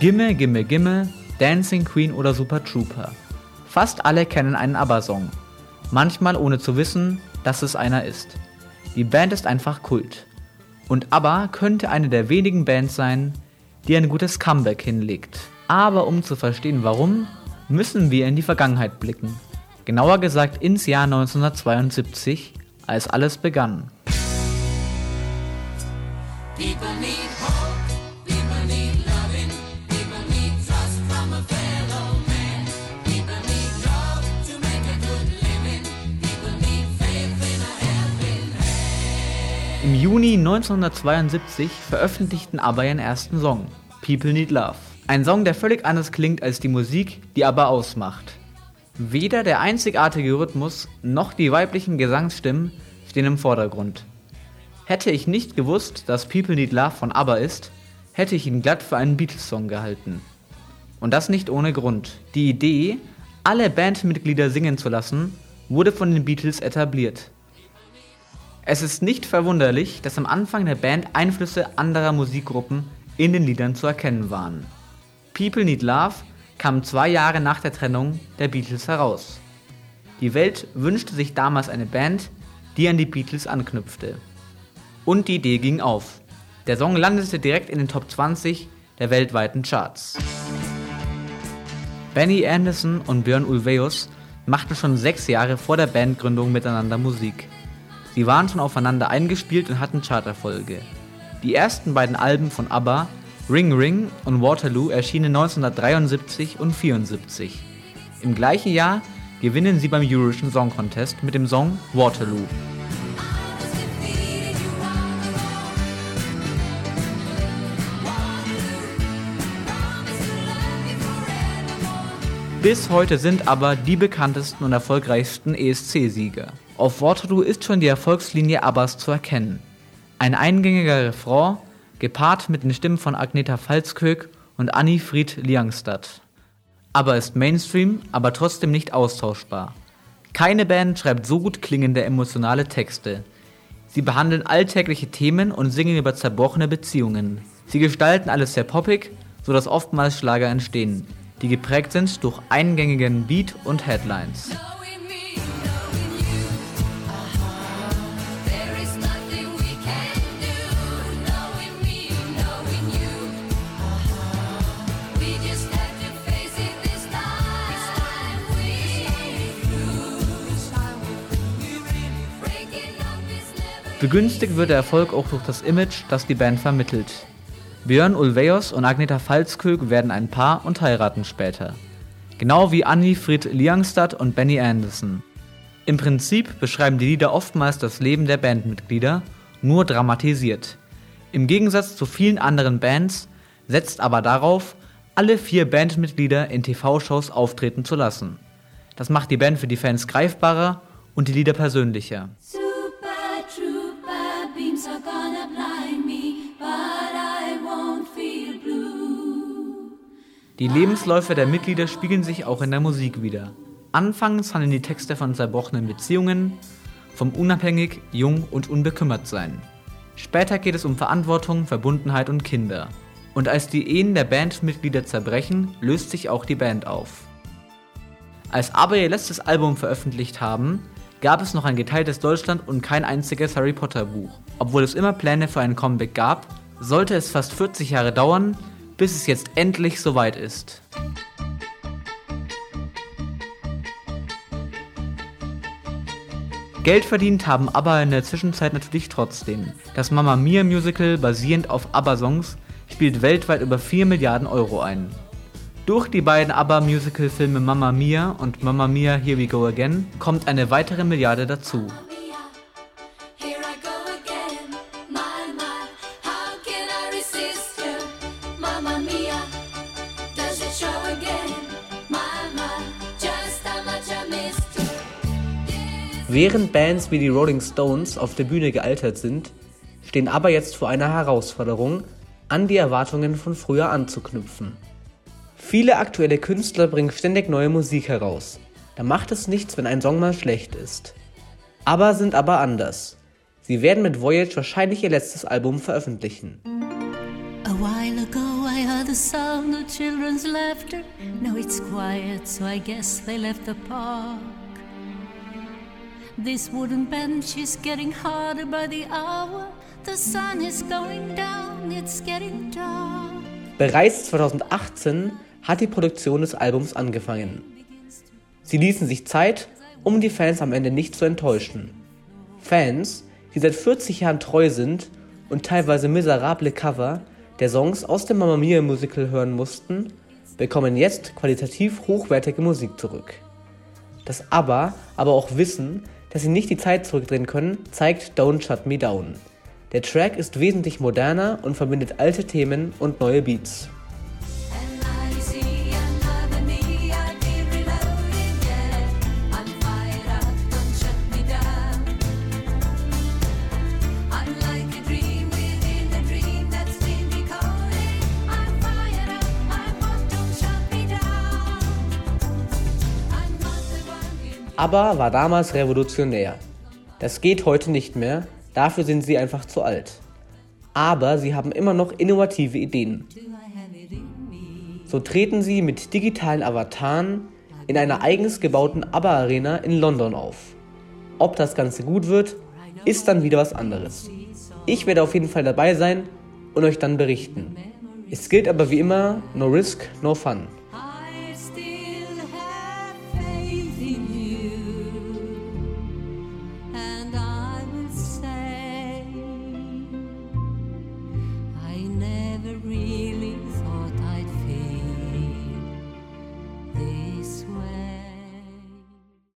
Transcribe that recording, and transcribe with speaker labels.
Speaker 1: Gimme, Gimme, Gimme, Dancing Queen oder Super Trooper. Fast alle kennen einen ABBA-Song. Manchmal ohne zu wissen, dass es einer ist. Die Band ist einfach Kult. Und ABBA könnte eine der wenigen Bands sein, die ein gutes Comeback hinlegt. Aber um zu verstehen warum, müssen wir in die Vergangenheit blicken. Genauer gesagt ins Jahr 1972, als alles begann. Im Juni 1972 veröffentlichten ABBA ihren ersten Song, People Need Love. Ein Song, der völlig anders klingt als die Musik, die ABBA ausmacht. Weder der einzigartige Rhythmus noch die weiblichen Gesangsstimmen stehen im Vordergrund. Hätte ich nicht gewusst, dass People Need Love von ABBA ist, hätte ich ihn glatt für einen Beatles-Song gehalten. Und das nicht ohne Grund. Die Idee, alle Bandmitglieder singen zu lassen, wurde von den Beatles etabliert. Es ist nicht verwunderlich, dass am Anfang der Band Einflüsse anderer Musikgruppen in den Liedern zu erkennen waren. People Need Love kam zwei Jahre nach der Trennung der Beatles heraus. Die Welt wünschte sich damals eine Band, die an die Beatles anknüpfte. Und die Idee ging auf. Der Song landete direkt in den Top 20 der weltweiten Charts. Benny Anderson und Björn Ulvaeus machten schon sechs Jahre vor der Bandgründung miteinander Musik. Sie waren schon aufeinander eingespielt und hatten Charterfolge. Die ersten beiden Alben von ABBA Ring Ring und Waterloo erschienen 1973 und 74. Im gleichen Jahr gewinnen sie beim Eurovision Song Contest mit dem Song Waterloo. Bis heute sind aber die bekanntesten und erfolgreichsten ESC-Sieger. Auf Waterloo ist schon die Erfolgslinie Abbas zu erkennen. Ein eingängiger Refrain gepaart mit den Stimmen von Agneta Falskök und Annie Fried Liangstadt. Aber ist Mainstream, aber trotzdem nicht austauschbar. Keine Band schreibt so gut klingende emotionale Texte. Sie behandeln alltägliche Themen und singen über zerbrochene Beziehungen. Sie gestalten alles sehr poppig, sodass oftmals Schlager entstehen, die geprägt sind durch eingängigen Beat und Headlines. Begünstigt wird der Erfolg auch durch das Image, das die Band vermittelt. Björn Ulvaeus und Agneta Falskök werden ein Paar und heiraten später. Genau wie Annie Fried Liangstad und Benny Anderson. Im Prinzip beschreiben die Lieder oftmals das Leben der Bandmitglieder, nur dramatisiert. Im Gegensatz zu vielen anderen Bands setzt aber darauf, alle vier Bandmitglieder in TV-Shows auftreten zu lassen. Das macht die Band für die Fans greifbarer und die Lieder persönlicher. Die Lebensläufe der Mitglieder spiegeln sich auch in der Musik wider. Anfangs handeln die Texte von zerbrochenen Beziehungen, vom unabhängig, jung und unbekümmert sein. Später geht es um Verantwortung, Verbundenheit und Kinder. Und als die Ehen der Bandmitglieder zerbrechen, löst sich auch die Band auf. Als aber ihr letztes Album veröffentlicht haben, gab es noch ein geteiltes Deutschland und kein einziges Harry Potter Buch. Obwohl es immer Pläne für ein Comeback gab, sollte es fast 40 Jahre dauern, bis es jetzt endlich soweit ist. Geld verdient haben ABBA in der Zwischenzeit natürlich trotzdem. Das Mamma Mia Musical, basierend auf ABBA-Songs, spielt weltweit über 4 Milliarden Euro ein. Durch die beiden ABBA-Musical-Filme Mamma Mia und Mamma Mia Here We Go Again kommt eine weitere Milliarde dazu. Während Bands wie die Rolling Stones auf der Bühne gealtert sind, stehen aber jetzt vor einer Herausforderung, an die Erwartungen von früher anzuknüpfen. Viele aktuelle Künstler bringen ständig neue Musik heraus. Da macht es nichts, wenn ein Song mal schlecht ist. Aber sind aber anders. Sie werden mit Voyage wahrscheinlich ihr letztes Album veröffentlichen.
Speaker 2: A
Speaker 3: while ago I heard the sound of children's laughter. Now it's quiet, so I guess they left the park. This wooden bench is getting harder by the hour. The sun is going down, it's getting dark.
Speaker 1: Bereits 2018 hat die Produktion des Albums angefangen. Sie ließen sich Zeit, um die Fans am Ende nicht zu enttäuschen. Fans, die seit 40 Jahren treu sind und teilweise miserable Cover der Songs aus dem Mamma Mia Musical hören mussten, bekommen jetzt qualitativ hochwertige Musik zurück. Dass ABBA aber auch wissen, dass sie nicht die Zeit zurückdrehen können, zeigt Don't Shut Me Down. Der Track ist wesentlich moderner und verbindet alte Themen und neue Beats. ABBA war damals revolutionär. Das geht heute nicht mehr, dafür sind sie einfach zu alt. Aber sie haben immer noch innovative Ideen. So treten sie mit digitalen Avataren in einer eigens gebauten ABBA-Arena in London auf. Ob das Ganze gut wird, ist dann wieder was anderes. Ich werde auf jeden Fall dabei sein und euch dann berichten. Es gilt aber wie immer, no risk, no fun.